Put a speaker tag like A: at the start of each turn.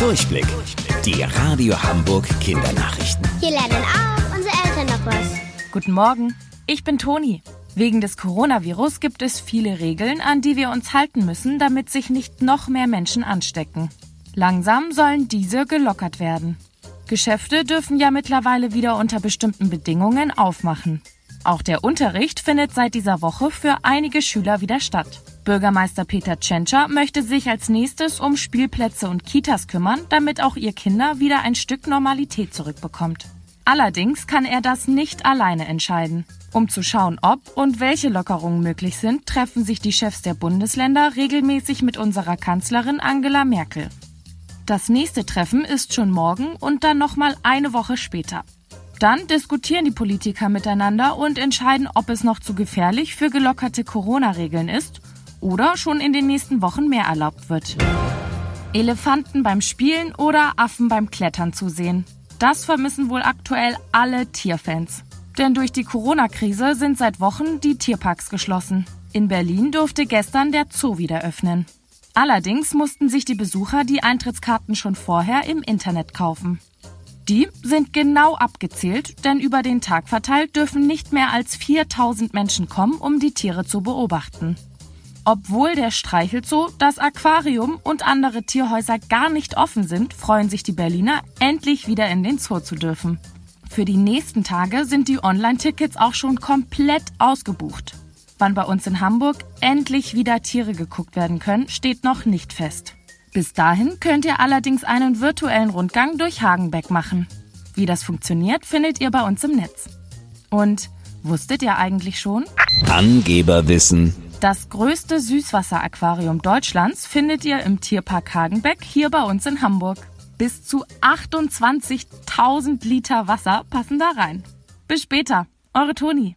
A: Durchblick. Die Radio Hamburg Kindernachrichten.
B: Hier lernen auch unsere Eltern noch was.
C: Guten Morgen, ich bin Toni. Wegen des Coronavirus gibt es viele Regeln, an die wir uns halten müssen, damit sich nicht noch mehr Menschen anstecken. Langsam sollen diese gelockert werden. Geschäfte dürfen ja mittlerweile wieder unter bestimmten Bedingungen aufmachen. Auch der Unterricht findet seit dieser Woche für einige Schüler wieder statt. Bürgermeister Peter Tschentscher möchte sich als nächstes um Spielplätze und Kitas kümmern, damit auch ihr Kinder wieder ein Stück Normalität zurückbekommt. Allerdings kann er das nicht alleine entscheiden. Um zu schauen, ob und welche Lockerungen möglich sind, treffen sich die Chefs der Bundesländer regelmäßig mit unserer Kanzlerin Angela Merkel. Das nächste Treffen ist schon morgen und dann nochmal eine Woche später. Dann diskutieren die Politiker miteinander und entscheiden, ob es noch zu gefährlich für gelockerte Corona-Regeln ist oder schon in den nächsten Wochen mehr erlaubt wird. Elefanten beim Spielen oder Affen beim Klettern zu sehen. Das vermissen wohl aktuell alle Tierfans. Denn durch die Corona-Krise sind seit Wochen die Tierparks geschlossen. In Berlin durfte gestern der Zoo wieder öffnen. Allerdings mussten sich die Besucher die Eintrittskarten schon vorher im Internet kaufen. Die sind genau abgezählt, denn über den Tag verteilt dürfen nicht mehr als 4000 Menschen kommen, um die Tiere zu beobachten. Obwohl der Streichelzoo, das Aquarium und andere Tierhäuser gar nicht offen sind, freuen sich die Berliner, endlich wieder in den Zoo zu dürfen. Für die nächsten Tage sind die Online-Tickets auch schon komplett ausgebucht. Wann bei uns in Hamburg endlich wieder Tiere geguckt werden können, steht noch nicht fest. Bis dahin könnt ihr allerdings einen virtuellen Rundgang durch Hagenbeck machen. Wie das funktioniert, findet ihr bei uns im Netz. Und wusstet ihr eigentlich schon?
A: Angeberwissen.
C: Das größte Süßwasseraquarium Deutschlands findet ihr im Tierpark Hagenbeck hier bei uns in Hamburg. Bis zu 28.000 Liter Wasser passen da rein. Bis später, eure Toni.